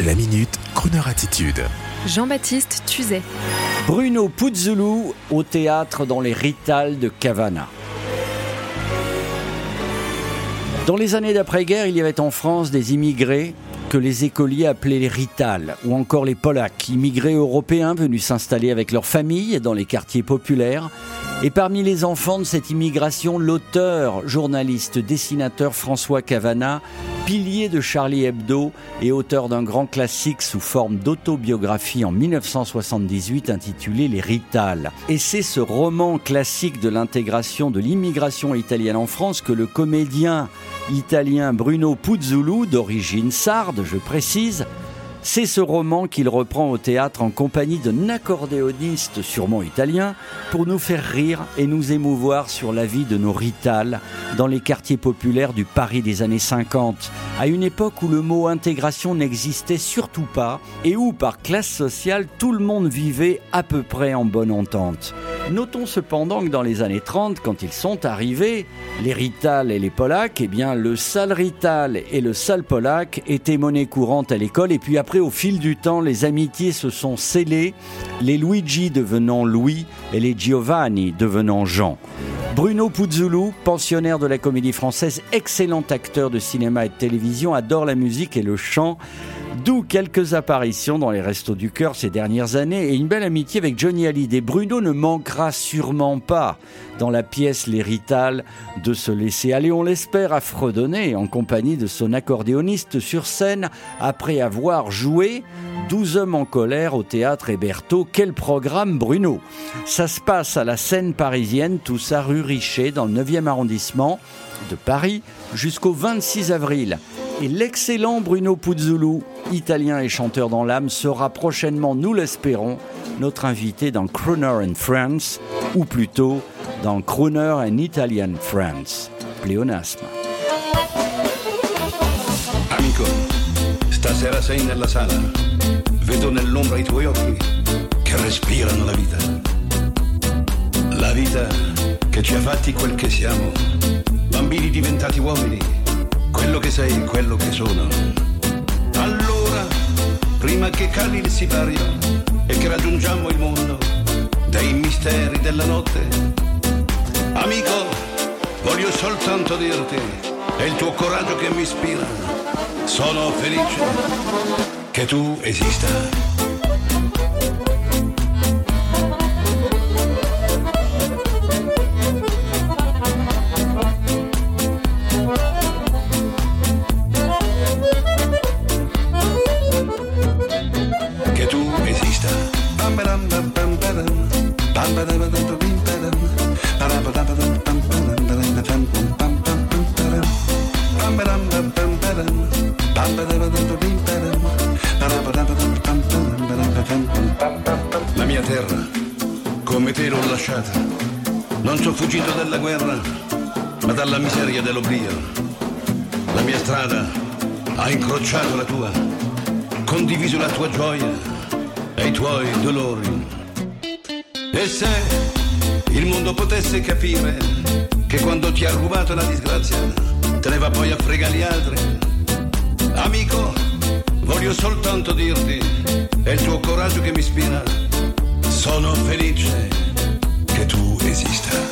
La minute, Kroneur attitude. Jean-Baptiste Tuzet. Bruno Puzzulu au théâtre dans les Ritales de Cavana. Dans les années d'après-guerre, il y avait en France des immigrés que les écoliers appelaient les Ritales, ou encore les Polacs, immigrés européens venus s'installer avec leurs familles dans les quartiers populaires. Et parmi les enfants de cette immigration, l'auteur, journaliste, dessinateur François Cavana pilier de Charlie Hebdo et auteur d'un grand classique sous forme d'autobiographie en 1978 intitulé Les Ritales. Et c'est ce roman classique de l'intégration de l'immigration italienne en France que le comédien italien Bruno Puzzulu, d'origine sarde, je précise, c'est ce roman qu'il reprend au théâtre en compagnie d'un accordéoniste sûrement italien pour nous faire rire et nous émouvoir sur la vie de nos ritales dans les quartiers populaires du Paris des années 50, à une époque où le mot intégration n'existait surtout pas et où par classe sociale tout le monde vivait à peu près en bonne entente. Notons cependant que dans les années 30, quand ils sont arrivés, les Rital et les Polacs, eh bien, le sale Rital et le sale Polac étaient monnaie courante à l'école. Et puis après, au fil du temps, les amitiés se sont scellées, les Luigi devenant Louis et les Giovanni devenant Jean. Bruno Puzzulu, pensionnaire de la comédie française, excellent acteur de cinéma et de télévision, adore la musique et le chant. D'où quelques apparitions dans les restos du cœur ces dernières années et une belle amitié avec Johnny Hallyday. Bruno ne manquera sûrement pas dans la pièce Les de se laisser aller, on l'espère, à fredonner en compagnie de son accordéoniste sur scène après avoir joué 12 hommes en colère au théâtre Héberto. Quel programme Bruno Ça se passe à la scène parisienne, tout ça rue Richer dans le 9e arrondissement de Paris jusqu'au 26 avril. Et l'excellent Bruno Puzzulu, italien et chanteur dans l'âme, sera prochainement, nous l'espérons, notre invité dans Crooner and Friends, ou plutôt dans Crooner and Italian Friends. Pléonasme. Amico, stasera sei nella sala. Vedo nell'ombra i tuoi occhi che respirano la vita. La vita che ci ha fatti quel che siamo. Bambini diventati uomini che sei, quello che sono. Allora, prima che cali il sipario e che raggiungiamo il mondo dei misteri della notte, amico, voglio soltanto dirti, è il tuo coraggio che mi ispira. Sono felice che tu esista. La mia terra, come te l'ho lasciata. Non sono fuggito dalla guerra, ma dalla miseria dell'oblio. La mia strada ha incrociato la tua, condiviso la tua gioia e i tuoi dolori. E se il mondo potesse capire che quando ti ha rubato la disgrazia, te ne va poi a fregare gli altri. Amico, voglio soltanto dirti, è il tuo coraggio che mi ispira. Sono felice che tu esista.